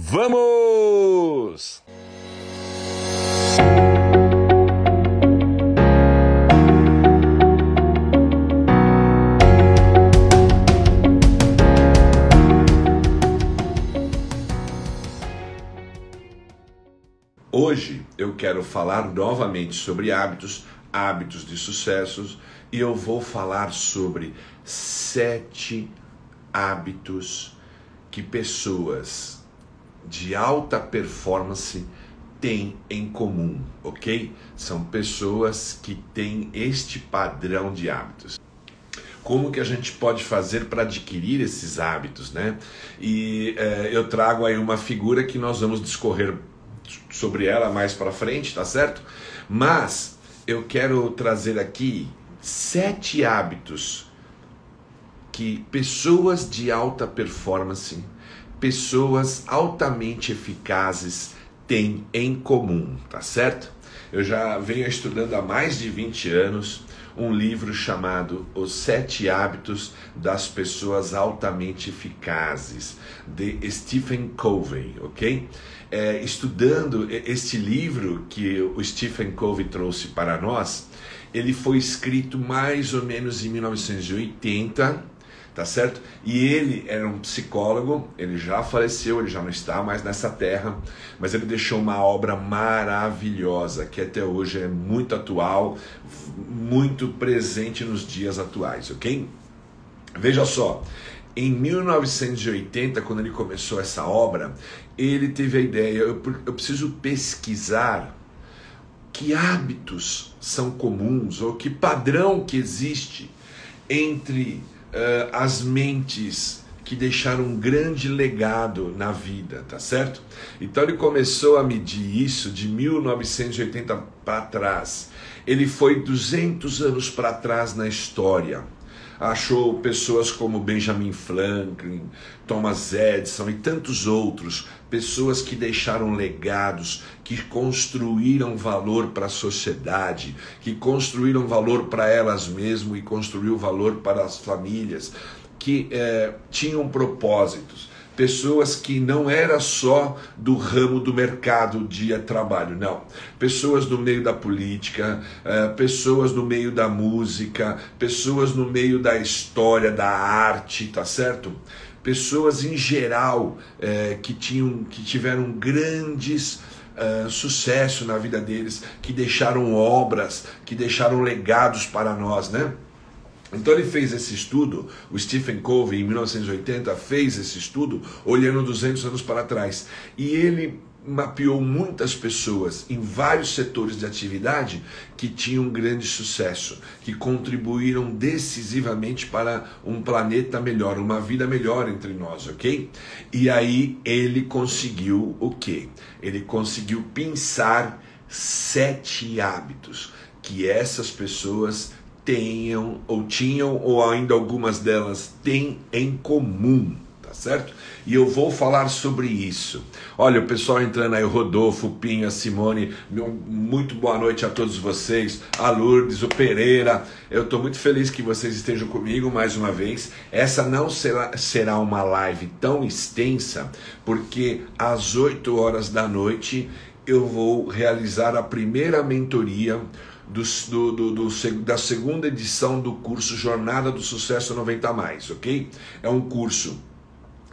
Vamos! Hoje eu quero falar novamente sobre hábitos, hábitos de sucessos, e eu vou falar sobre sete hábitos que pessoas de alta performance têm em comum, ok? São pessoas que têm este padrão de hábitos. Como que a gente pode fazer para adquirir esses hábitos, né? E é, eu trago aí uma figura que nós vamos discorrer sobre ela mais para frente, tá certo? Mas eu quero trazer aqui sete hábitos que pessoas de alta performance, pessoas altamente eficazes têm em comum, tá certo? Eu já venho estudando há mais de 20 anos um livro chamado Os Sete Hábitos das Pessoas Altamente Eficazes, de Stephen Covey, ok? É, estudando este livro que o Stephen Covey trouxe para nós, ele foi escrito mais ou menos em 1980 tá certo? E ele era um psicólogo, ele já faleceu, ele já não está mais nessa terra, mas ele deixou uma obra maravilhosa que até hoje é muito atual, muito presente nos dias atuais, ok? Veja só, em 1980, quando ele começou essa obra, ele teve a ideia: eu, eu preciso pesquisar que hábitos são comuns ou que padrão que existe entre uh, as mentes que deixaram um grande legado na vida, tá certo? Então ele começou a medir isso de 1980 para trás. Ele foi 200 anos para trás na história achou pessoas como Benjamin Franklin, Thomas Edison e tantos outros, pessoas que deixaram legados, que construíram valor para a sociedade, que construíram valor para elas mesmas e construiu valor para as famílias, que é, tinham propósitos pessoas que não era só do ramo do mercado de trabalho, não. Pessoas no meio da política, eh, pessoas no meio da música, pessoas no meio da história, da arte, tá certo? Pessoas em geral eh, que tinham, que tiveram grandes Uh, sucesso na vida deles, que deixaram obras, que deixaram legados para nós, né? Então ele fez esse estudo, o Stephen Covey em 1980 fez esse estudo olhando 200 anos para trás e ele mapeou muitas pessoas em vários setores de atividade que tinham grande sucesso, que contribuíram decisivamente para um planeta melhor, uma vida melhor entre nós, ok? E aí ele conseguiu o quê? Ele conseguiu pensar sete hábitos que essas pessoas tenham ou tinham ou ainda algumas delas têm em comum, tá certo? E eu vou falar sobre isso. Olha, o pessoal entrando aí, o Rodolfo, o Pinho, a Simone, muito boa noite a todos vocês, a Lourdes, o Pereira. Eu estou muito feliz que vocês estejam comigo mais uma vez. Essa não será, será uma live tão extensa, porque às 8 horas da noite eu vou realizar a primeira mentoria do, do, do, da segunda edição do curso Jornada do Sucesso 90 Mais, ok? É um curso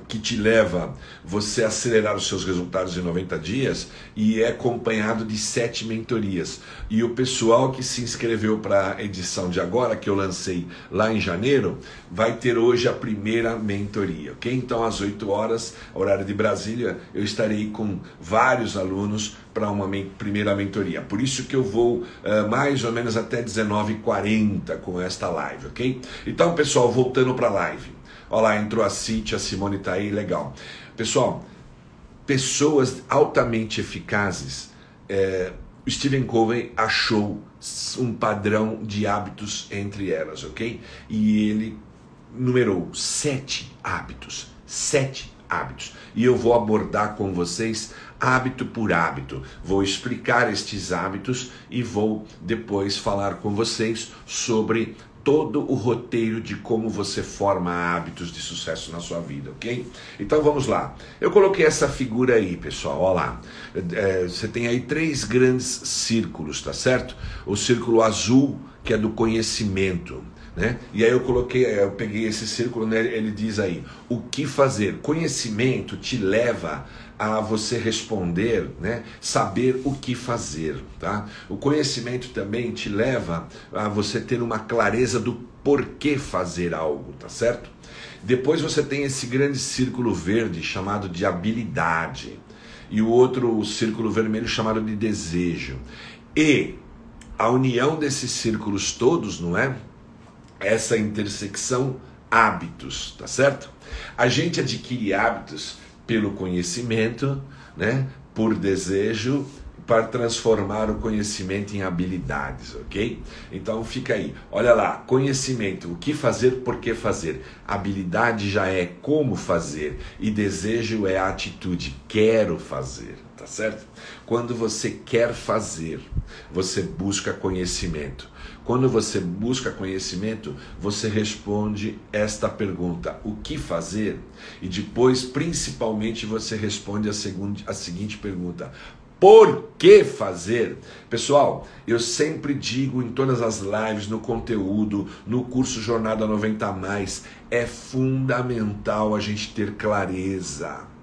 que te leva você a acelerar os seus resultados em 90 dias e é acompanhado de sete mentorias. E o pessoal que se inscreveu para a edição de agora, que eu lancei lá em janeiro, vai ter hoje a primeira mentoria, ok? Então, às 8 horas, horário de Brasília, eu estarei com vários alunos para uma primeira mentoria. Por isso que eu vou uh, mais ou menos até 19h40 com esta live, ok? Então, pessoal, voltando para a live. Olha lá, entrou a Cintia, a Simone está aí, legal. Pessoal, pessoas altamente eficazes, é, Stephen Covey achou um padrão de hábitos entre elas, ok? E ele numerou sete hábitos, sete hábitos. E eu vou abordar com vocês hábito por hábito. Vou explicar estes hábitos e vou depois falar com vocês sobre todo o roteiro de como você forma hábitos de sucesso na sua vida, ok? Então vamos lá. Eu coloquei essa figura aí, pessoal. Olha lá. É, você tem aí três grandes círculos, tá certo? O círculo azul, que é do conhecimento. Né? E aí eu coloquei, eu peguei esse círculo, né? ele diz aí, o que fazer? Conhecimento te leva a você responder, né? Saber o que fazer, tá? O conhecimento também te leva a você ter uma clareza do porquê fazer algo, tá certo? Depois você tem esse grande círculo verde chamado de habilidade e o outro círculo vermelho chamado de desejo. E a união desses círculos todos, não é? Essa intersecção hábitos, tá certo? A gente adquire hábitos pelo conhecimento, né? por desejo, para transformar o conhecimento em habilidades, ok? Então fica aí, olha lá, conhecimento, o que fazer, por que fazer. Habilidade já é como fazer e desejo é a atitude, quero fazer, tá certo? Quando você quer fazer, você busca conhecimento. Quando você busca conhecimento, você responde esta pergunta: o que fazer? E depois, principalmente, você responde a, seguinte, a seguinte pergunta: por que fazer? Pessoal, eu sempre digo em todas as lives, no conteúdo, no curso Jornada 90 Mais, é fundamental a gente ter clareza.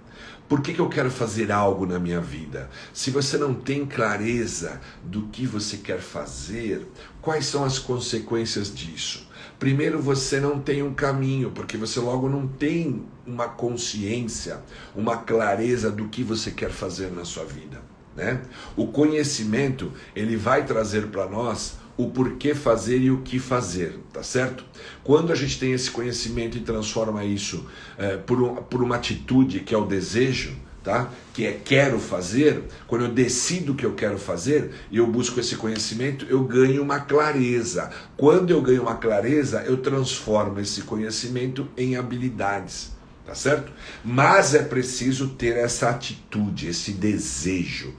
Por que, que eu quero fazer algo na minha vida? Se você não tem clareza do que você quer fazer, quais são as consequências disso? Primeiro, você não tem um caminho, porque você logo não tem uma consciência, uma clareza do que você quer fazer na sua vida. Né? O conhecimento ele vai trazer para nós o porquê fazer e o que fazer, tá certo? Quando a gente tem esse conhecimento e transforma isso é, por, um, por uma atitude que é o desejo, tá? Que é quero fazer, quando eu decido o que eu quero fazer e eu busco esse conhecimento, eu ganho uma clareza. Quando eu ganho uma clareza, eu transformo esse conhecimento em habilidades tá certo? Mas é preciso ter essa atitude, esse desejo.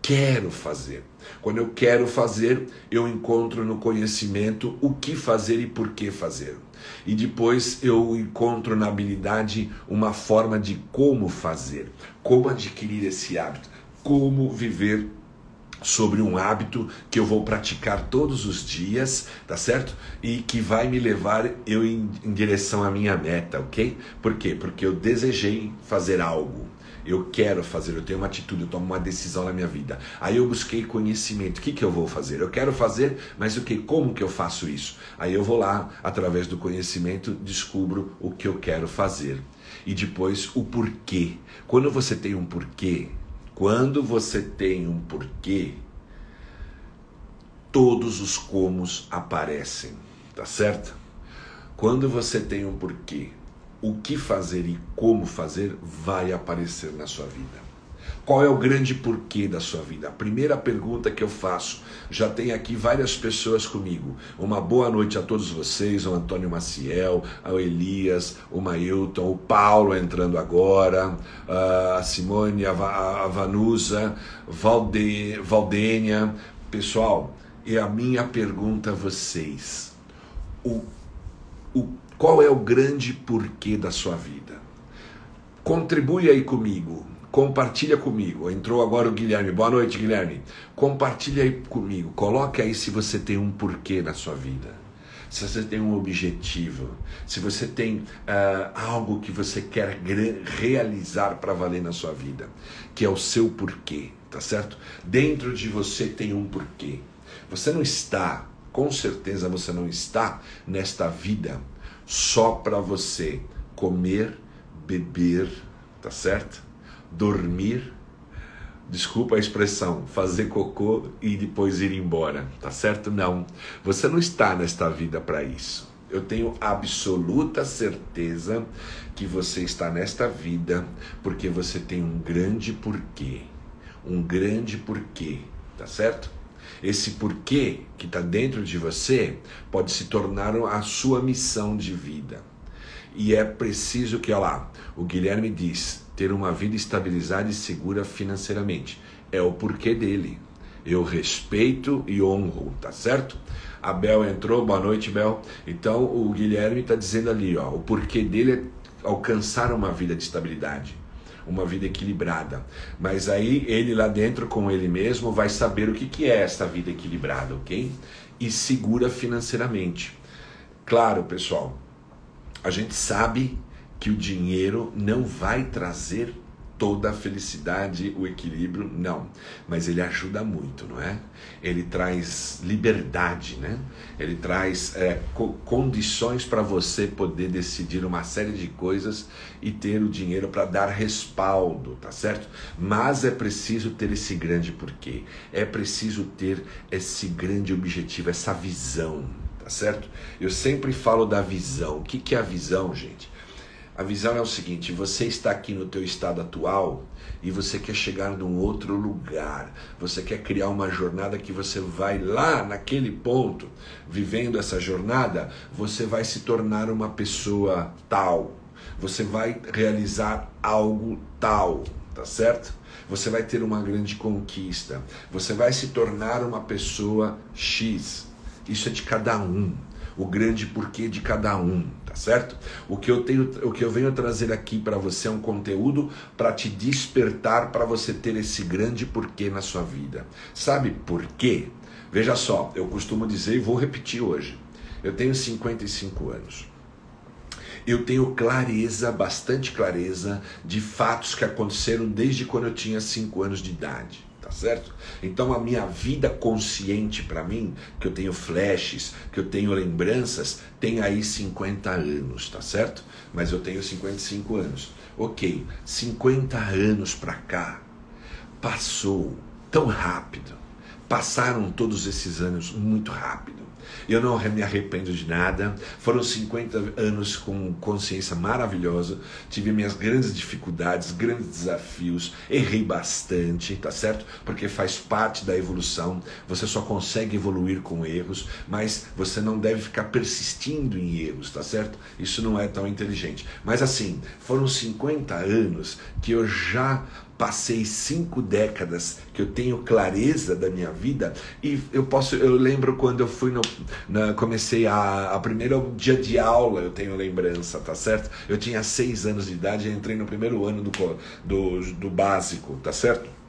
Quero fazer. Quando eu quero fazer, eu encontro no conhecimento o que fazer e por que fazer. E depois eu encontro na habilidade uma forma de como fazer, como adquirir esse hábito, como viver sobre um hábito que eu vou praticar todos os dias, tá certo? E que vai me levar eu em, em direção à minha meta, ok? Por quê? Porque eu desejei fazer algo. Eu quero fazer, eu tenho uma atitude, eu tomo uma decisão na minha vida. Aí eu busquei conhecimento. O que, que eu vou fazer? Eu quero fazer, mas o que? Como que eu faço isso? Aí eu vou lá, através do conhecimento, descubro o que eu quero fazer. E depois o porquê. Quando você tem um porquê, quando você tem um porquê, todos os comos aparecem, tá certo? Quando você tem um porquê, o que fazer e como fazer vai aparecer na sua vida. Qual é o grande porquê da sua vida? A primeira pergunta que eu faço, já tem aqui várias pessoas comigo. Uma boa noite a todos vocês, o Antônio Maciel, o Elias, o Mailton, o Paulo entrando agora, a Simone, a Vanusa, Valde, Valdênia. Pessoal, e a minha pergunta a vocês: o, o, qual é o grande porquê da sua vida? Contribui aí comigo. Compartilha comigo. Entrou agora o Guilherme. Boa noite, Guilherme. Compartilha aí comigo. Coloque aí se você tem um porquê na sua vida. Se você tem um objetivo, se você tem uh, algo que você quer realizar para valer na sua vida, que é o seu porquê, tá certo? Dentro de você tem um porquê. Você não está, com certeza você não está nesta vida só para você comer, beber, tá certo? dormir, desculpa a expressão, fazer cocô e depois ir embora, tá certo? Não. Você não está nesta vida para isso. Eu tenho absoluta certeza que você está nesta vida porque você tem um grande porquê. Um grande porquê, tá certo? Esse porquê que está dentro de você pode se tornar a sua missão de vida. E é preciso que, olha lá, o Guilherme diz: ter uma vida estabilizada e segura financeiramente. É o porquê dele. Eu respeito e honro, tá certo? A Bel entrou, boa noite, Bel. Então o Guilherme está dizendo ali, ó, o porquê dele é alcançar uma vida de estabilidade, uma vida equilibrada. Mas aí ele lá dentro com ele mesmo vai saber o que, que é essa vida equilibrada, ok? E segura financeiramente. Claro, pessoal, a gente sabe que o dinheiro não vai trazer toda a felicidade, o equilíbrio, não. Mas ele ajuda muito, não é? Ele traz liberdade, né? Ele traz é, co condições para você poder decidir uma série de coisas e ter o dinheiro para dar respaldo, tá certo? Mas é preciso ter esse grande porquê. É preciso ter esse grande objetivo, essa visão, tá certo? Eu sempre falo da visão. O que, que é a visão, gente? A visão é o seguinte: você está aqui no teu estado atual e você quer chegar num outro lugar. Você quer criar uma jornada que você vai lá naquele ponto, vivendo essa jornada, você vai se tornar uma pessoa tal. Você vai realizar algo tal, tá certo? Você vai ter uma grande conquista. Você vai se tornar uma pessoa X. Isso é de cada um o grande porquê de cada um, tá certo? O que eu tenho, o que eu venho trazer aqui para você é um conteúdo para te despertar para você ter esse grande porquê na sua vida. Sabe por quê? Veja só, eu costumo dizer e vou repetir hoje. Eu tenho 55 anos. Eu tenho clareza, bastante clareza, de fatos que aconteceram desde quando eu tinha 5 anos de idade tá certo? Então a minha vida consciente para mim, que eu tenho flashes, que eu tenho lembranças, tem aí 50 anos, tá certo? Mas eu tenho 55 anos. OK, 50 anos para cá passou tão rápido. Passaram todos esses anos muito rápido. Eu não me arrependo de nada. Foram 50 anos com consciência maravilhosa. Tive minhas grandes dificuldades, grandes desafios. Errei bastante, tá certo? Porque faz parte da evolução. Você só consegue evoluir com erros, mas você não deve ficar persistindo em erros, tá certo? Isso não é tão inteligente. Mas assim, foram 50 anos que eu já passei cinco décadas que eu tenho clareza da minha vida e eu posso eu lembro quando eu fui no na, comecei a, a primeiro dia de aula eu tenho lembrança tá certo? Eu tinha seis anos de idade e entrei no primeiro ano do, do, do básico tá certo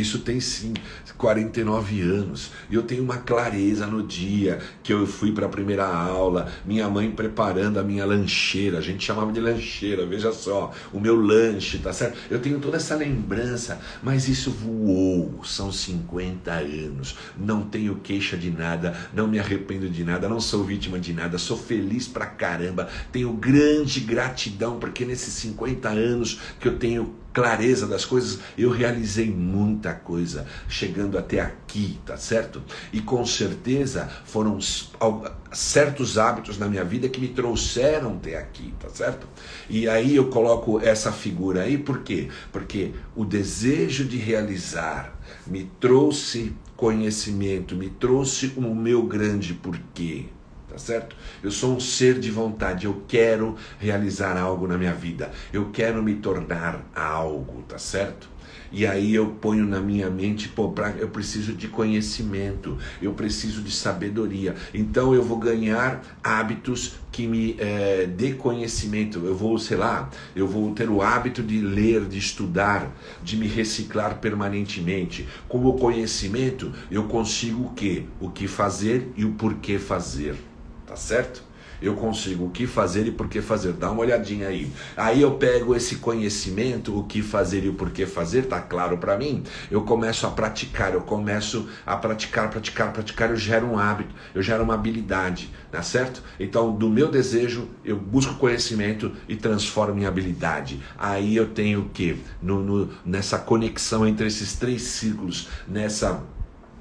isso tem sim 49 anos. E eu tenho uma clareza no dia que eu fui para a primeira aula, minha mãe preparando a minha lancheira, a gente chamava de lancheira, veja só, o meu lanche, tá certo? Eu tenho toda essa lembrança, mas isso voou, são 50 anos. Não tenho queixa de nada, não me arrependo de nada, não sou vítima de nada, sou feliz pra caramba, tenho grande gratidão porque nesses 50 anos que eu tenho clareza das coisas, eu realizei muita coisa chegando até aqui, tá certo? E com certeza foram certos hábitos na minha vida que me trouxeram até aqui, tá certo? E aí eu coloco essa figura aí, por quê? Porque o desejo de realizar me trouxe conhecimento, me trouxe o meu grande porquê tá certo? Eu sou um ser de vontade, eu quero realizar algo na minha vida, eu quero me tornar algo, tá certo? E aí eu ponho na minha mente, pô, pra, eu preciso de conhecimento, eu preciso de sabedoria. Então eu vou ganhar hábitos que me é, dê conhecimento. Eu vou, sei lá, eu vou ter o hábito de ler, de estudar, de me reciclar permanentemente. Com o conhecimento eu consigo o que? O que fazer e o porquê fazer tá certo? Eu consigo o que fazer e por que fazer. Dá uma olhadinha aí. Aí eu pego esse conhecimento, o que fazer e o porquê fazer, tá claro para mim? Eu começo a praticar, eu começo a praticar, praticar, praticar, eu gero um hábito, eu gero uma habilidade, tá certo? Então, do meu desejo, eu busco conhecimento e transformo em habilidade. Aí eu tenho o que? No, no, nessa conexão entre esses três círculos, nessa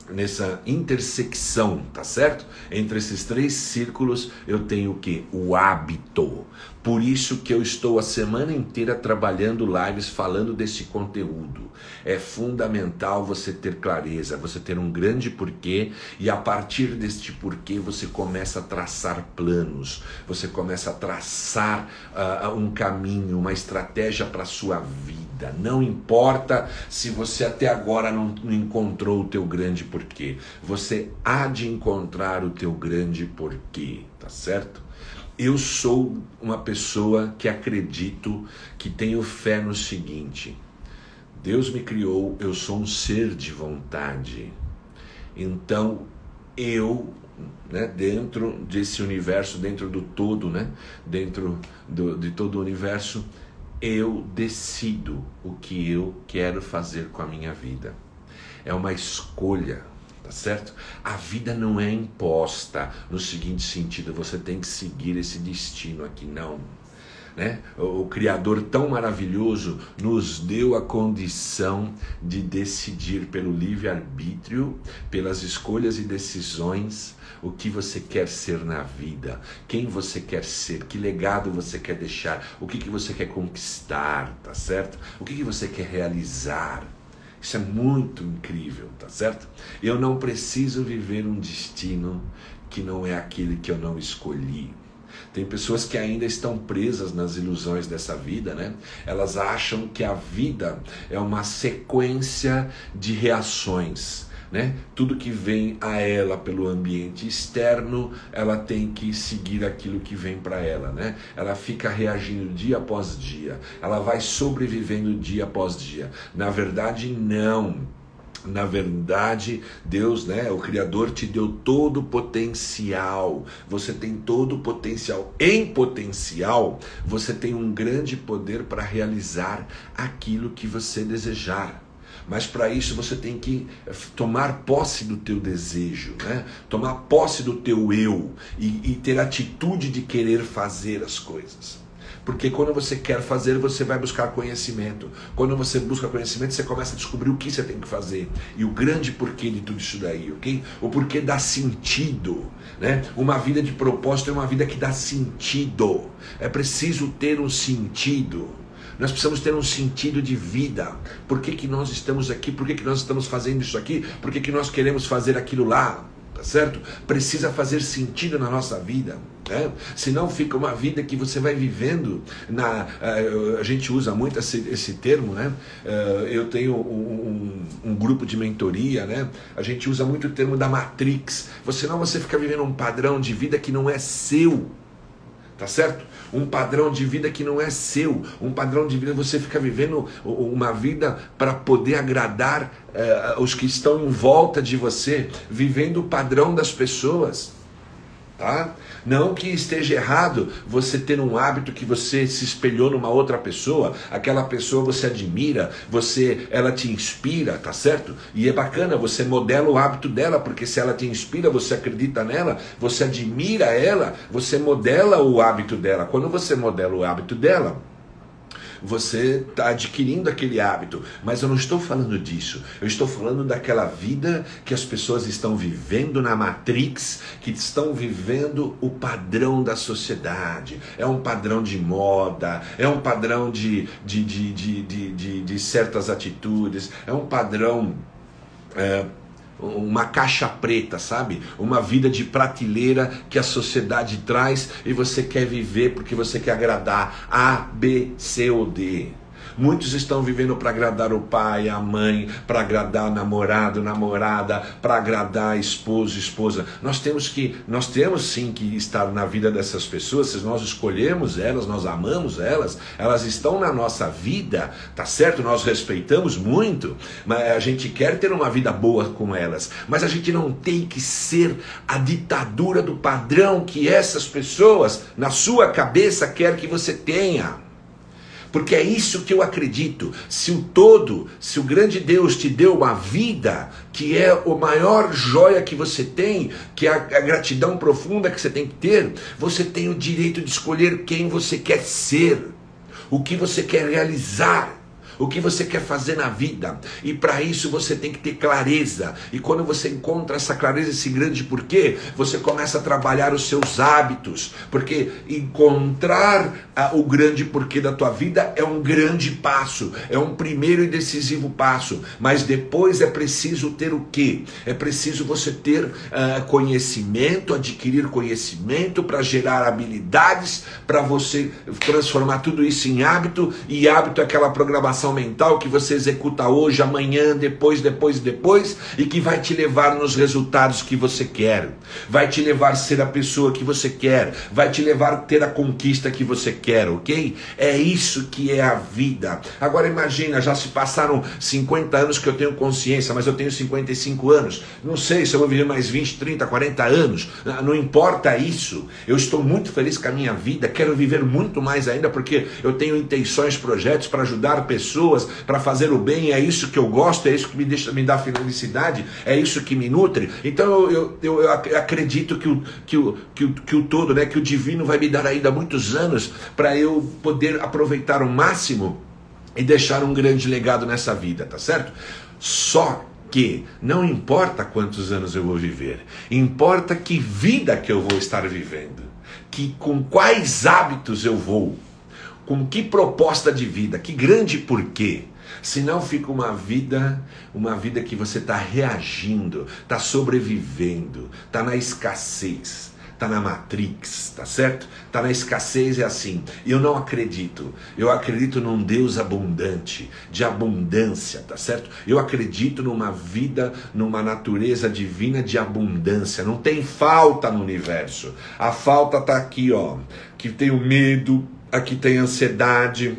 nessa intersecção, tá certo? Entre esses três círculos eu tenho o que? O hábito. Por isso que eu estou a semana inteira trabalhando lives falando desse conteúdo. É fundamental você ter clareza, você ter um grande porquê e a partir deste porquê você começa a traçar planos, você começa a traçar uh, um caminho, uma estratégia para sua vida. Não importa se você até agora não, não encontrou o teu grande porquê, você há de encontrar o teu grande porquê, tá certo? Eu sou uma pessoa que acredito, que tenho fé no seguinte: Deus me criou, eu sou um ser de vontade. Então, eu, né, dentro desse universo, dentro do todo, né, dentro do, de todo o universo, eu decido o que eu quero fazer com a minha vida. É uma escolha tá certo? A vida não é imposta no seguinte sentido, você tem que seguir esse destino aqui, não. Né? O, Criador tão maravilhoso nos deu a condição de decidir pelo livre-arbítrio, pelas escolhas e decisões, o que você quer ser na vida, quem você quer ser, que legado você quer deixar, o que, que você quer conquistar, tá certo? O que, que você quer realizar. Isso é muito incrível, tá certo? Eu não preciso viver um destino que não é aquele que eu não escolhi. Tem pessoas que ainda estão presas nas ilusões dessa vida, né? Elas acham que a vida é uma sequência de reações né? Tudo que vem a ela pelo ambiente externo, ela tem que seguir aquilo que vem para ela, né? Ela fica reagindo dia após dia, ela vai sobrevivendo dia após dia. Na verdade, não. Na verdade, Deus, né, o Criador te deu todo o potencial. Você tem todo o potencial. Em potencial, você tem um grande poder para realizar aquilo que você desejar. Mas para isso você tem que eh, tomar posse do teu desejo, né? tomar posse do teu eu e, e ter atitude de querer fazer as coisas. Porque quando você quer fazer, você vai buscar conhecimento. Quando você busca conhecimento, você começa a descobrir o que você tem que fazer. E o grande porquê de tudo isso daí, ok? O porquê dá sentido. Né? Uma vida de propósito é uma vida que dá sentido. É preciso ter um sentido. Nós precisamos ter um sentido de vida. Por que, que nós estamos aqui? Por que, que nós estamos fazendo isso aqui? Por que, que nós queremos fazer aquilo lá? Tá certo? Precisa fazer sentido na nossa vida. Né? Senão fica uma vida que você vai vivendo. Na, uh, a gente usa muito esse, esse termo, né? Uh, eu tenho um, um, um, grupo de mentoria, né? A gente usa muito o termo da Matrix. Você não você fica vivendo um padrão de vida que não é seu. Tá certo? um padrão de vida que não é seu, um padrão de vida você fica vivendo uma vida para poder agradar uh, os que estão em volta de você, vivendo o padrão das pessoas. Tá? Não que esteja errado você ter um hábito que você se espelhou numa outra pessoa, aquela pessoa você admira, você ela te inspira, tá certo? E é bacana, você modela o hábito dela, porque se ela te inspira, você acredita nela, você admira ela, você modela o hábito dela. Quando você modela o hábito dela, você está adquirindo aquele hábito. Mas eu não estou falando disso. Eu estou falando daquela vida que as pessoas estão vivendo na Matrix, que estão vivendo o padrão da sociedade. É um padrão de moda, é um padrão de, de, de, de, de, de, de certas atitudes, é um padrão. É, uma caixa preta, sabe? Uma vida de prateleira que a sociedade traz e você quer viver porque você quer agradar A, B, C ou D. Muitos estão vivendo para agradar o pai, a mãe, para agradar namorado, namorada, para agradar esposo, esposa. Nós temos que, nós temos sim que estar na vida dessas pessoas, se nós escolhemos elas, nós amamos elas, elas estão na nossa vida, tá certo? Nós respeitamos muito, mas a gente quer ter uma vida boa com elas, mas a gente não tem que ser a ditadura do padrão que essas pessoas na sua cabeça quer que você tenha. Porque é isso que eu acredito. Se o todo, se o grande Deus te deu uma vida, que é o maior joia que você tem, que é a, a gratidão profunda que você tem que ter, você tem o direito de escolher quem você quer ser, o que você quer realizar. O que você quer fazer na vida. E para isso você tem que ter clareza. E quando você encontra essa clareza, esse grande porquê, você começa a trabalhar os seus hábitos, porque encontrar a, o grande porquê da tua vida é um grande passo, é um primeiro e decisivo passo, mas depois é preciso ter o quê? É preciso você ter uh, conhecimento, adquirir conhecimento para gerar habilidades, para você transformar tudo isso em hábito, e hábito é aquela programação mental que você executa hoje, amanhã, depois, depois, depois, e que vai te levar nos resultados que você quer, vai te levar a ser a pessoa que você quer, vai te levar a ter a conquista que você quer, ok? É isso que é a vida. Agora imagina, já se passaram 50 anos que eu tenho consciência, mas eu tenho 55 anos. Não sei se eu vou viver mais 20, 30, 40 anos. Ah, não importa isso. Eu estou muito feliz com a minha vida, quero viver muito mais ainda porque eu tenho intenções, projetos para ajudar pessoas, para fazer o bem, é isso que eu gosto, é isso que me deixa me dá felicidade, é isso que me nutre. Então eu, eu, eu acredito que o, que, o, que, o, que o todo, né, que o divino vai me dar ainda muitos anos para eu poder aproveitar o máximo e deixar um grande legado nessa vida, tá certo? Só que não importa quantos anos eu vou viver, importa que vida que eu vou estar vivendo, que com quais hábitos eu vou, com que proposta de vida, que grande porquê. Senão fica uma vida, uma vida que você está reagindo, está sobrevivendo, está na escassez tá na Matrix, tá certo? Tá na escassez é assim. Eu não acredito. Eu acredito num Deus abundante, de abundância, tá certo? Eu acredito numa vida, numa natureza divina de abundância. Não tem falta no universo. A falta tá aqui, ó. Que tem o medo, aqui tem ansiedade,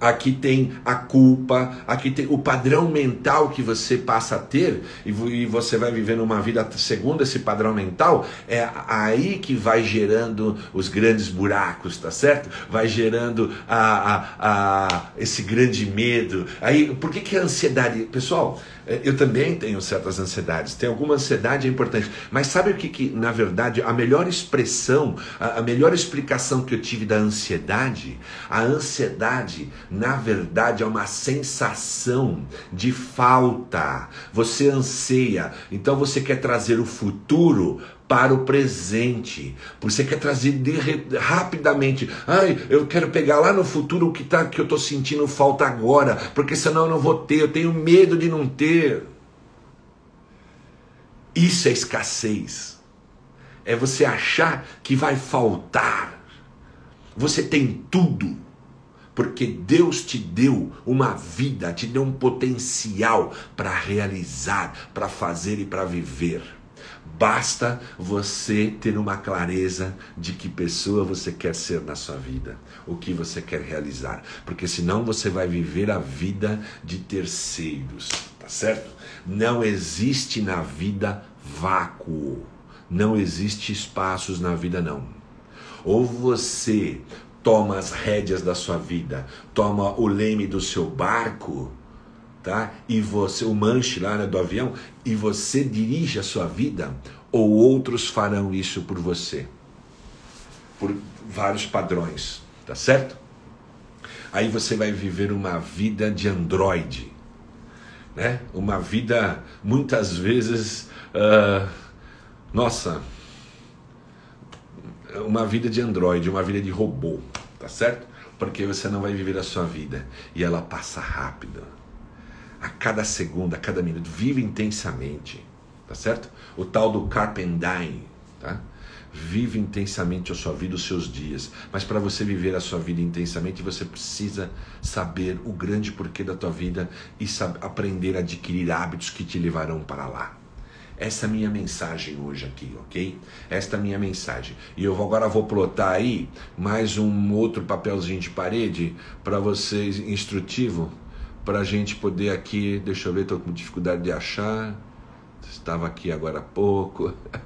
aqui tem a culpa, aqui tem o padrão mental que você passa a ter e você vai vivendo uma vida segundo esse padrão mental, é aí que vai gerando os grandes buracos, tá certo? Vai gerando a, a, a esse grande medo. Aí, por que, que a ansiedade, pessoal? É, eu também tenho certas ansiedades, tem alguma ansiedade é importante, mas sabe o que, que na verdade, a melhor expressão, a, a melhor explicação que eu tive da ansiedade? A ansiedade, na verdade, é uma sensação de falta. Você anseia, então você quer trazer o futuro para o presente. Você quer trazer de, rapidamente. Ai, eu quero pegar lá no futuro o que, tá, que eu estou sentindo falta agora, porque senão eu não vou ter, eu tenho medo de não ter. Isso é escassez. É você achar que vai faltar. Você tem tudo. Porque Deus te deu uma vida, te deu um potencial para realizar, para fazer e para viver. Basta você ter uma clareza de que pessoa você quer ser na sua vida, o que você quer realizar, porque senão você vai viver a vida de terceiros, tá certo? Não existe na vida vácuo, não existe espaços na vida não. Ou você toma as rédeas da sua vida, toma o leme do seu barco, tá? E você, o manche lá né, do avião, e você dirige a sua vida, ou outros farão isso por você, por vários padrões, tá certo? Aí você vai viver uma vida de androide, né? Uma vida muitas vezes, uh, nossa, uma vida de androide, uma vida de robô, tá certo? Porque você não vai viver a sua vida e ela passa rápido a cada segundo, a cada minuto. Vive intensamente, tá certo? O tal do Carpendine, tá? Vive intensamente a sua vida, os seus dias. Mas para você viver a sua vida intensamente, você precisa saber o grande porquê da tua vida e aprender a adquirir hábitos que te levarão para lá. Essa é a minha mensagem hoje aqui, ok? Esta é a minha mensagem. E eu agora vou plotar aí mais um outro papelzinho de parede para vocês, instrutivo, para a gente poder aqui, deixa eu ver, estou com dificuldade de achar. Estava aqui agora há pouco.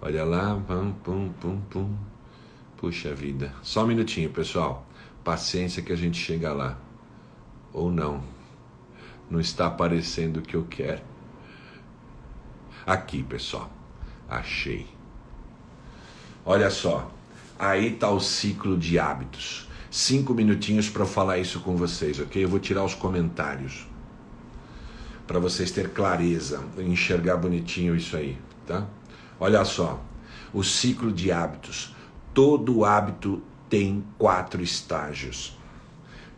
Olha lá, pum, pum, pum, pum. Puxa vida. Só um minutinho, pessoal. Paciência que a gente chega lá. Ou não. Não está aparecendo o que eu quero. Aqui, pessoal. Achei. Olha só. Aí está o ciclo de hábitos cinco minutinhos para falar isso com vocês, ok? Eu vou tirar os comentários para vocês ter clareza, enxergar bonitinho isso aí, tá? Olha só, o ciclo de hábitos. Todo hábito tem quatro estágios.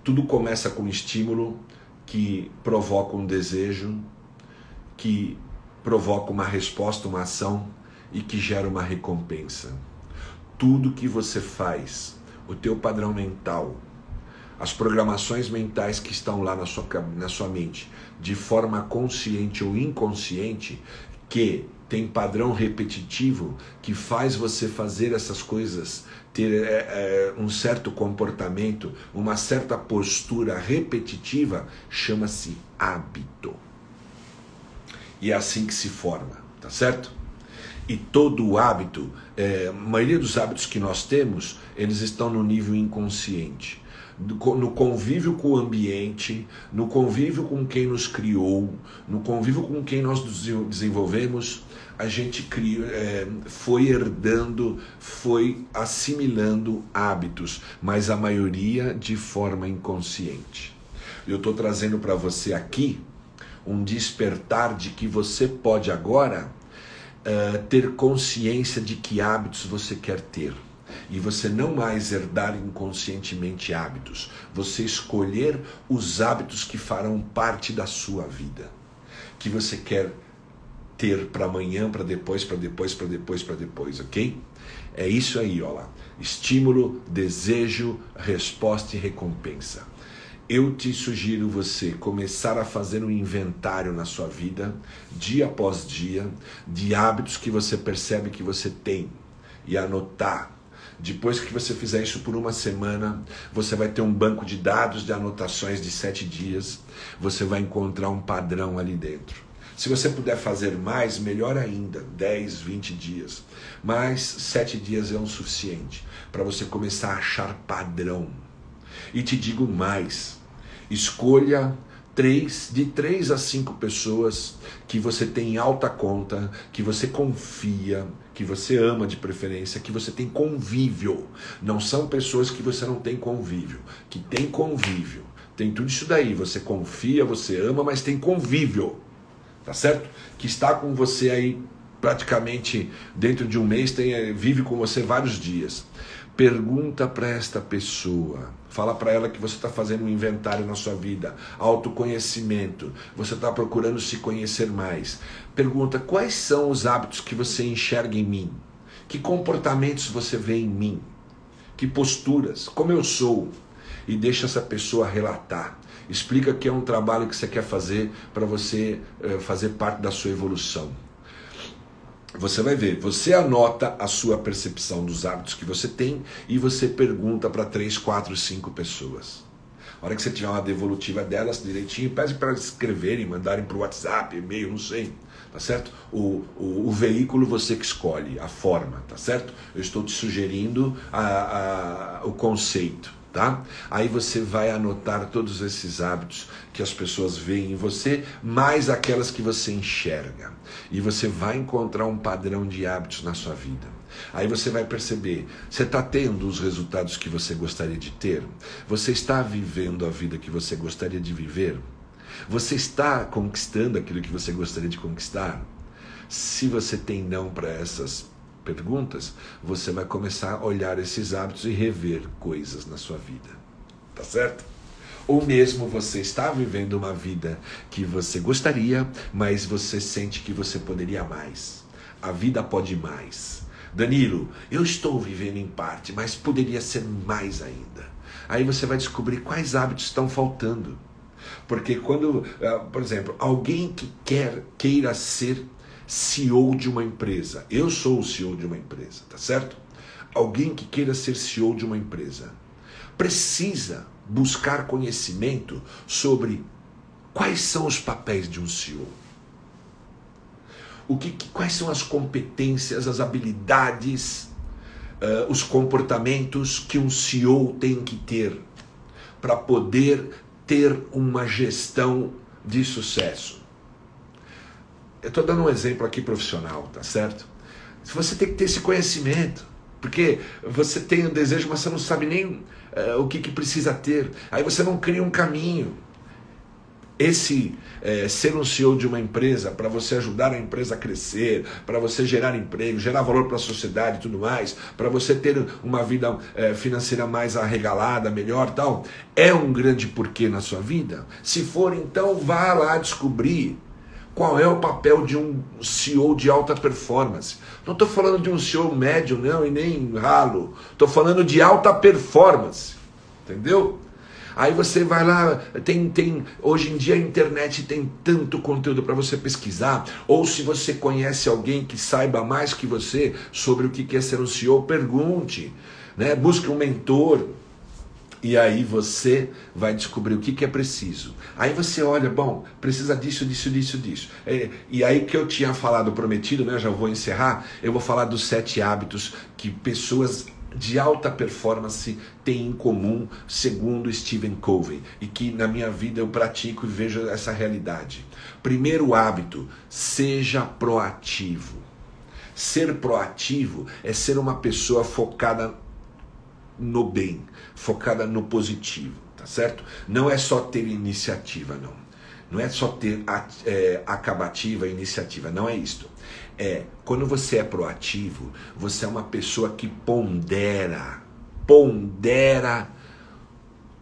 Tudo começa com um estímulo que provoca um desejo, que provoca uma resposta, uma ação e que gera uma recompensa. Tudo que você faz, o teu padrão mental, as programações mentais que estão lá na sua, na sua mente, de forma consciente ou inconsciente, que tem padrão repetitivo que faz você fazer essas coisas, ter é, é, um certo comportamento, uma certa postura repetitiva, chama-se hábito. E é assim que se forma, tá certo? E todo o hábito, é, a maioria dos hábitos que nós temos, eles estão no nível inconsciente no convívio com o ambiente, no convívio com quem nos criou, no convívio com quem nós desenvolvemos, a gente criou, é, foi herdando, foi assimilando hábitos, mas a maioria de forma inconsciente. Eu estou trazendo para você aqui um despertar de que você pode agora uh, ter consciência de que hábitos você quer ter e você não mais herdar inconscientemente hábitos, você escolher os hábitos que farão parte da sua vida, que você quer ter para amanhã, para depois, para depois, para depois, para depois, ok? É isso aí, ó lá. Estímulo, desejo, resposta e recompensa. Eu te sugiro você começar a fazer um inventário na sua vida, dia após dia, de hábitos que você percebe que você tem e anotar depois que você fizer isso por uma semana, você vai ter um banco de dados de anotações de sete dias. Você vai encontrar um padrão ali dentro. Se você puder fazer mais, melhor ainda, 10, 20 dias. Mas sete dias é o suficiente para você começar a achar padrão. E te digo mais: escolha três, de três a cinco pessoas que você tem alta conta, que você confia, que você ama de preferência, que você tem convívio. Não são pessoas que você não tem convívio, que tem convívio. Tem tudo isso daí, você confia, você ama, mas tem convívio. Tá certo? Que está com você aí praticamente dentro de um mês, tem, eh, vive com você vários dias. Pergunta para esta pessoa. Fala para ela que você está fazendo um inventário na sua vida, autoconhecimento. Você está procurando se conhecer mais. Pergunta quais são os hábitos que você enxerga em mim? Que comportamentos você vê em mim? Que posturas? Como eu sou? E deixa essa pessoa relatar. Explica que é um trabalho que você quer fazer para você eh, fazer parte da sua evolução. Você vai ver, você anota a sua percepção dos hábitos que você tem e você pergunta para três, quatro, cinco pessoas. A hora que você tiver uma devolutiva delas direitinho, pede para escreverem, mandarem para o WhatsApp, e-mail, não sei. Tá certo? O, o, o, veículo você que escolhe, a forma, tá certo? Eu estou te sugerindo a, a, o conceito tá? Aí você vai anotar todos esses hábitos que as pessoas veem em você, mais aquelas que você enxerga. E você vai encontrar um padrão de hábitos na sua vida. Aí você vai perceber, você está tendo os resultados que você gostaria de ter? Você está vivendo a vida que você gostaria de viver? Você está conquistando aquilo que você gostaria de conquistar? Se você tem não para essas perguntas, você vai começar a olhar esses hábitos e rever coisas na sua vida. Tá certo? Ou mesmo você está vivendo uma vida que você gostaria, mas você sente que você poderia mais. A vida pode mais. Danilo, eu estou vivendo em parte, mas poderia ser mais ainda. Aí você vai descobrir quais hábitos estão faltando. Porque quando, ah, por exemplo, alguém que quer queira ser CEO de uma empresa. Eu sou o CEO de uma empresa, tá certo? Alguém que queira ser CEO de uma empresa precisa buscar conhecimento sobre quais são os papéis de um CEO. O que, quais são as competências, as habilidades, uh, os comportamentos que um CEO tem que ter para poder ter uma gestão de sucesso. Eu estou dando um exemplo aqui profissional, tá certo? Você tem que ter esse conhecimento. Porque você tem o um desejo, mas você não sabe nem uh, o que, que precisa ter. Aí você não cria um caminho. Esse é, ser um CEO de uma empresa para você ajudar a empresa a crescer, para você gerar emprego, gerar valor para a sociedade e tudo mais, para você ter uma vida é, financeira mais arregalada, melhor tal, é um grande porquê na sua vida? Se for, então vá lá descobrir qual é o papel de um CEO de alta performance. Não estou falando de um CEO médio, não, e nem ralo. Estou falando de alta performance. Entendeu? Aí você vai lá, tem, tem hoje em dia a internet tem tanto conteúdo para você pesquisar, ou se você conhece alguém que saiba mais que você sobre o que é ser um CEO, pergunte, né? Busque um mentor. E aí você vai descobrir o que, que é preciso. Aí você olha, bom, precisa disso, disso, disso, disso. É, e aí que eu tinha falado, prometido, né? Já vou encerrar. Eu vou falar dos sete hábitos que pessoas de alta performance têm em comum, segundo Stephen Covey, e que na minha vida eu pratico e vejo essa realidade. Primeiro hábito: seja proativo. Ser proativo é ser uma pessoa focada no bem, focada no positivo, tá certo? Não é só ter iniciativa, não. Não é só ter é, acabativa, iniciativa, não é isto é quando você é proativo, você é uma pessoa que pondera, pondera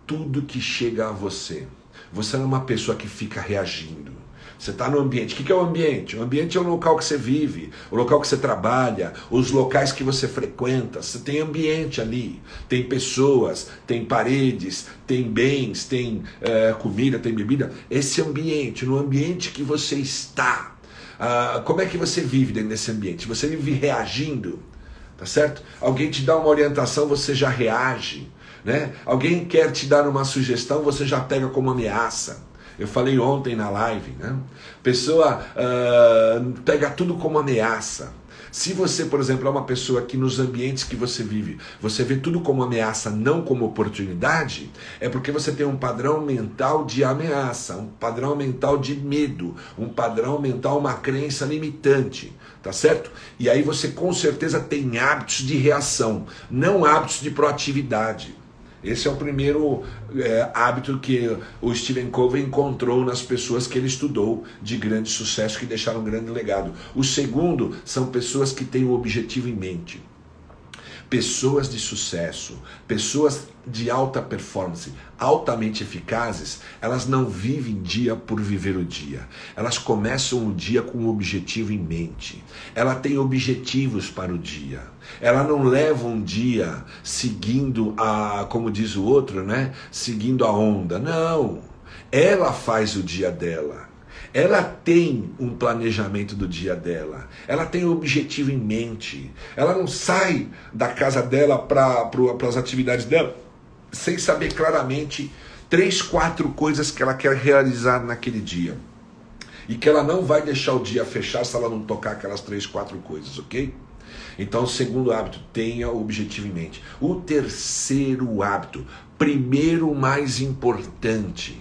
tudo que chega a você. Você não é uma pessoa que fica reagindo. Você está no ambiente. O que é o ambiente? O ambiente é o local que você vive, o local que você trabalha, os locais que você frequenta. Você tem ambiente ali. Tem pessoas, tem paredes, tem bens, tem é, comida, tem bebida. Esse ambiente, no ambiente que você está, ah, como é que você vive dentro desse ambiente? Você vive reagindo, tá certo? Alguém te dá uma orientação, você já reage, né? Alguém quer te dar uma sugestão, você já pega como ameaça. Eu falei ontem na live, né? Pessoa uh, pega tudo como ameaça. Se você, por exemplo, é uma pessoa que nos ambientes que você vive, você vê tudo como ameaça, não como oportunidade, é porque você tem um padrão mental de ameaça, um padrão mental de medo, um padrão mental, uma crença limitante, tá certo? E aí você com certeza tem hábitos de reação, não hábitos de proatividade. Esse é o primeiro é, hábito que o Stephen Covey encontrou nas pessoas que ele estudou de grande sucesso, que deixaram um grande legado. O segundo são pessoas que têm o objetivo em mente. Pessoas de sucesso, pessoas de alta performance, altamente eficazes, elas não vivem dia por viver o dia. Elas começam o dia com um objetivo em mente. Ela tem objetivos para o dia. Ela não leva um dia seguindo a, como diz o outro, né? Seguindo a onda. Não. Ela faz o dia dela. Ela tem um planejamento do dia dela, ela tem um objetivo em mente, ela não sai da casa dela para as atividades dela sem saber claramente três, quatro coisas que ela quer realizar naquele dia. E que ela não vai deixar o dia fechar se ela não tocar aquelas três, quatro coisas, ok? Então, segundo hábito, tenha o objetivo em mente. O terceiro hábito, primeiro mais importante,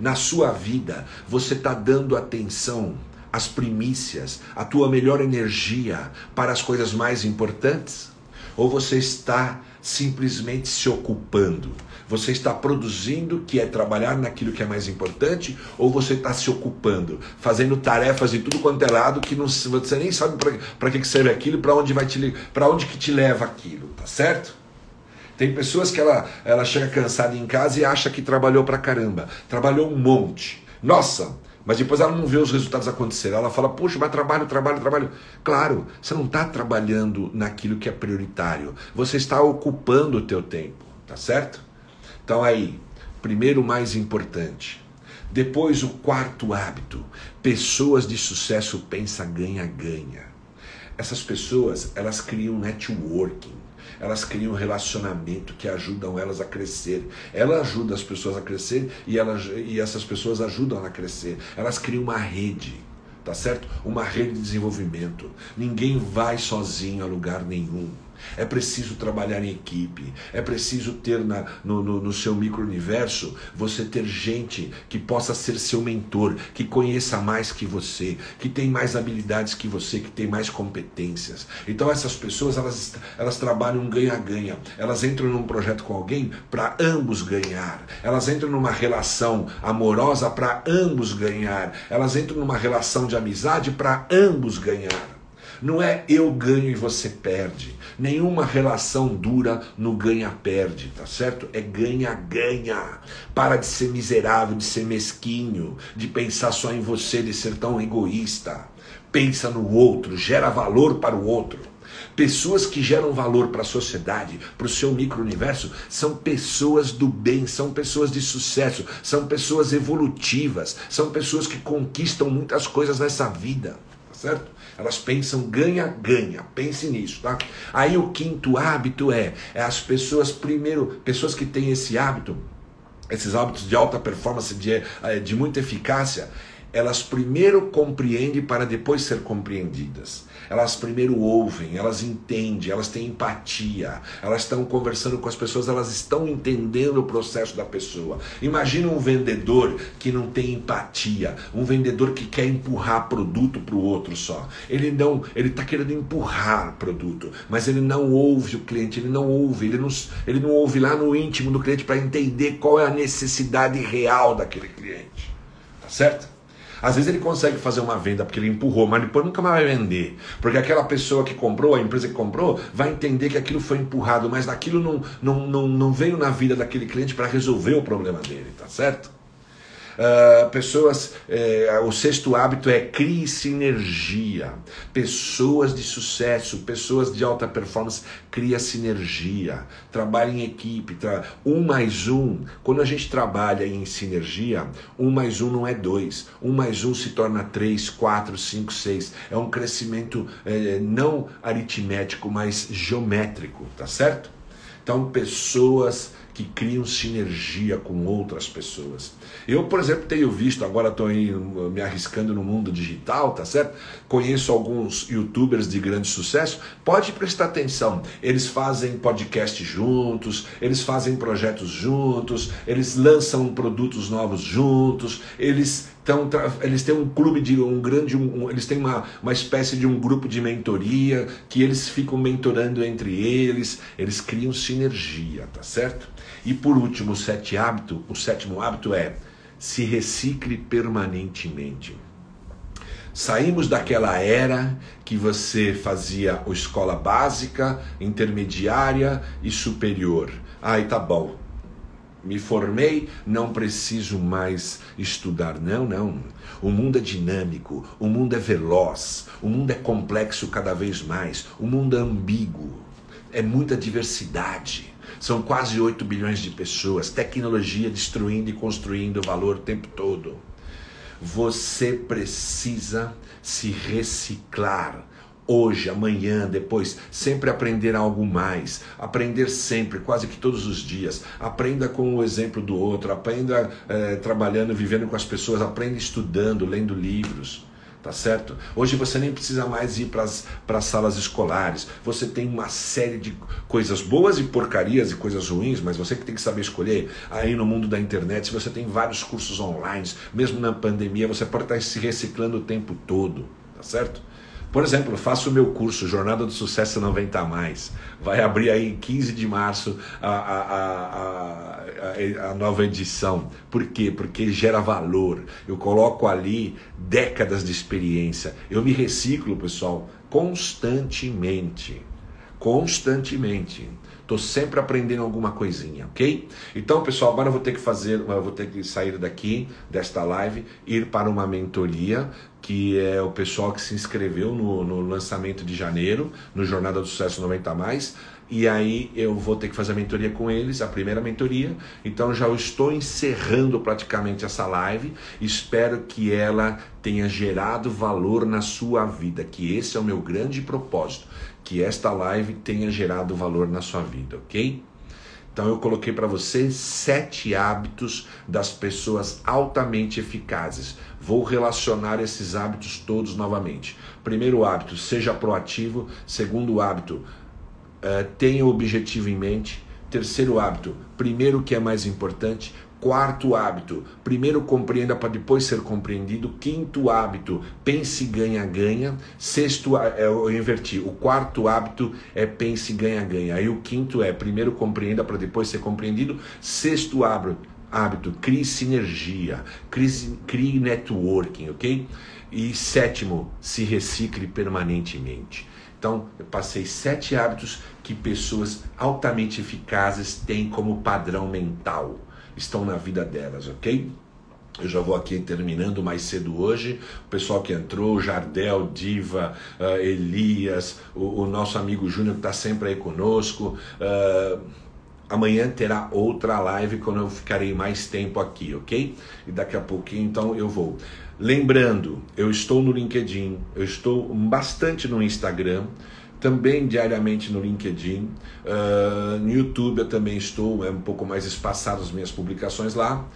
na sua vida, você está dando atenção às primícias, à tua melhor energia para as coisas mais importantes? Ou você está simplesmente se ocupando? Você está produzindo, que é trabalhar naquilo que é mais importante, ou você está se ocupando, fazendo tarefas de tudo quanto é lado que não, você nem sabe para que serve aquilo, para onde vai te para onde que te leva aquilo, tá certo? Tem pessoas que ela, ela chega cansada em casa e acha que trabalhou para caramba, trabalhou um monte. Nossa, mas depois ela não vê os resultados acontecer. Ela fala, puxa, mas trabalho, trabalho, trabalho. Claro, você não está trabalhando naquilo que é prioritário. Você está ocupando o teu tempo, tá certo? Então aí, primeiro mais importante. Depois o quarto hábito. Pessoas de sucesso pensa ganha ganha. Essas pessoas, elas criam networking elas criam um relacionamento que ajudam elas a crescer. Ela ajuda as pessoas a crescer e, elas, e essas pessoas ajudam a crescer. Elas criam uma rede, tá certo? Uma rede de desenvolvimento. Ninguém vai sozinho a lugar nenhum. É preciso trabalhar em equipe. É preciso ter na, no, no, no seu micro-universo você ter gente que possa ser seu mentor, que conheça mais que você, que tem mais habilidades que você, que tem mais competências. Então essas pessoas elas, elas trabalham ganha-ganha. Elas entram num projeto com alguém para ambos ganhar. Elas entram numa relação amorosa para ambos ganhar. Elas entram numa relação de amizade para ambos ganhar. Não é eu ganho e você perde. Nenhuma relação dura no ganha-perde, tá certo? É ganha-ganha. Para de ser miserável, de ser mesquinho, de pensar só em você, de ser tão egoísta. Pensa no outro, gera valor para o outro. Pessoas que geram valor para a sociedade, para o seu micro-universo, são pessoas do bem, são pessoas de sucesso, são pessoas evolutivas, são pessoas que conquistam muitas coisas nessa vida, tá certo? Elas pensam ganha-ganha. Pense nisso, tá? Aí o quinto hábito é, é as pessoas, primeiro, pessoas que têm esse hábito, esses hábitos de alta performance, de, eh, de muita eficácia, elas primeiro compreendem para depois ser compreendidas. Elas primeiro ouvem, elas entendem, elas têm empatia, elas estão conversando com as pessoas, elas estão entendendo o processo da pessoa. Imagina um vendedor que não tem empatia, um vendedor que quer empurrar produto para o outro só. Ele não, ele está querendo empurrar produto, mas ele não ouve o cliente, ele não ouve, ele não, ele não ouve lá no íntimo do cliente para entender qual é a necessidade real daquele cliente. Tá certo? Às vezes ele consegue fazer uma venda porque ele empurrou, mas depois nunca mais vai vender. Porque aquela pessoa que comprou, a empresa que comprou, vai entender que aquilo foi empurrado, mas aquilo não, não, não, não veio na vida daquele cliente para resolver o problema dele, tá certo? Uh, pessoas, uh, o sexto hábito é crie sinergia. Pessoas de sucesso, pessoas de alta performance, cria sinergia. Trabalhe em equipe. Tra... Um mais um. Quando a gente trabalha em sinergia, um mais um não é dois. Um mais um se torna três, quatro, cinco, seis. É um crescimento eh, não aritmético, mas geométrico, tá certo? Então, pessoas que criam sinergia com outras pessoas. Eu, por exemplo, tenho visto, agora estou me arriscando no mundo digital, tá certo? Conheço alguns youtubers de grande sucesso. Pode prestar atenção. Eles fazem podcast juntos, eles fazem projetos juntos, eles lançam produtos novos juntos, eles então, eles têm um clube de um grande, um, eles têm uma, uma espécie de um grupo de mentoria que eles ficam mentorando entre eles, eles criam sinergia, tá certo? E por último, o, sete hábito, o sétimo hábito é se recicle permanentemente. Saímos daquela era que você fazia a escola básica, intermediária e superior. Ai, tá bom. Me formei, não preciso mais estudar. Não, não. O mundo é dinâmico, o mundo é veloz, o mundo é complexo cada vez mais, o mundo é ambíguo, é muita diversidade. São quase 8 bilhões de pessoas, tecnologia destruindo e construindo valor o tempo todo. Você precisa se reciclar hoje, amanhã, depois, sempre aprender algo mais, aprender sempre, quase que todos os dias. Aprenda com o exemplo do outro, aprenda é, trabalhando, vivendo com as pessoas, aprenda estudando, lendo livros tá certo? Hoje você nem precisa mais ir para as salas escolares. Você tem uma série de coisas boas e porcarias e coisas ruins, mas você que tem que saber escolher. Aí no mundo da internet, você tem vários cursos online, mesmo na pandemia, você pode estar se reciclando o tempo todo, tá certo? Por exemplo, faço o meu curso Jornada do Sucesso 90 mais. Vai abrir aí em 15 de março a, a, a, a, nova edição. Por quê? Porque gera valor. Eu coloco ali décadas de experiência. Eu me reciclo, pessoal, constantemente. Constantemente. Estou sempre aprendendo alguma coisinha, ok? Então, pessoal, agora eu vou ter que fazer, eu vou ter que sair daqui, desta live, ir para uma mentoria, que é o pessoal que se inscreveu no, no lançamento de janeiro, no Jornada do Sucesso 90 Mais. E aí eu vou ter que fazer a mentoria com eles, a primeira mentoria. Então já estou encerrando praticamente essa live. Espero que ela tenha gerado valor na sua vida, que esse é o meu grande propósito que esta live tenha gerado valor na sua vida, ok? Então eu coloquei para você sete hábitos das pessoas altamente eficazes. Vou relacionar esses hábitos todos novamente. Primeiro hábito, seja proativo. Segundo hábito, uh, tenha o objetivo em mente. Terceiro hábito, primeiro que é mais importante, Quarto hábito, primeiro compreenda para depois ser compreendido. Quinto hábito, pense ganha-ganha. Sexto, é, eu inverti. O quarto hábito é pense ganha-ganha. Aí o quinto é primeiro compreenda para depois ser compreendido. Sexto hábito, hábito crie sinergia, crie, crie networking, ok? E sétimo, se recicle permanentemente. Então, eu passei sete hábitos que pessoas altamente eficazes têm como padrão mental estão na vida delas, ok? Eu já vou aqui terminando mais cedo hoje. O pessoal que entrou, Jardel, Diva, uh, Elias, o, o, nosso amigo Júnior que está sempre aí conosco. Uh, amanhã terá outra live quando eu ficarei mais tempo aqui, ok? E daqui a pouquinho então eu vou. Lembrando, eu estou no LinkedIn, eu estou bastante no Instagram também diariamente no LinkedIn. Uh, no YouTube eu também estou, é um pouco mais espaçado as minhas publicações lá.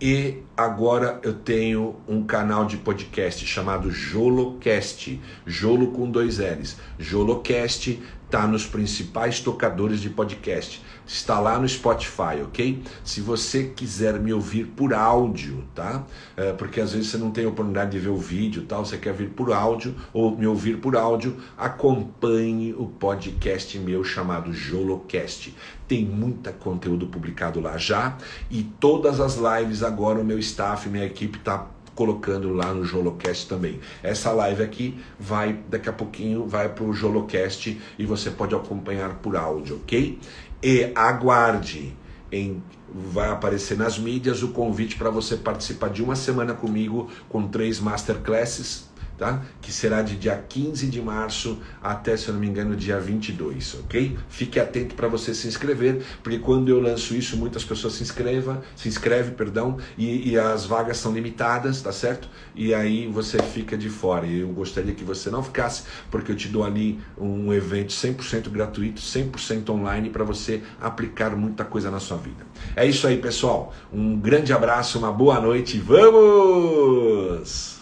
E agora eu tenho um canal de podcast chamado Jolocast, Jolo com dois L's. Jolocast está nos principais tocadores de podcast está lá no Spotify, ok? Se você quiser me ouvir por áudio, tá? É, porque às vezes você não tem oportunidade de ver o vídeo, tal, você quer vir por áudio ou me ouvir por áudio, acompanhe o podcast meu chamado Jolocast. Tem muita conteúdo publicado lá já e todas as lives agora o meu staff, minha equipe está colocando lá no Jolocast também. Essa live aqui vai, daqui a pouquinho, vai para o Jolocast e você pode acompanhar por áudio, ok? E aguarde, em, vai aparecer nas mídias o convite para você participar de uma semana comigo com três masterclasses tá? Que será de dia 15 de março até, se eu não me engano, dia 22, ok? Fique atento para você se inscrever, porque quando eu lanço isso, muitas pessoas se inscrevam, se inscrevem, perdão, e, e, as vagas são limitadas, tá certo? E aí você fica de fora. Eu gostaria que você não ficasse, porque eu te dou ali um evento 100% gratuito, 100% online para você aplicar muita coisa na sua vida. É isso aí, pessoal. Um grande abraço, uma boa noite. Vamos!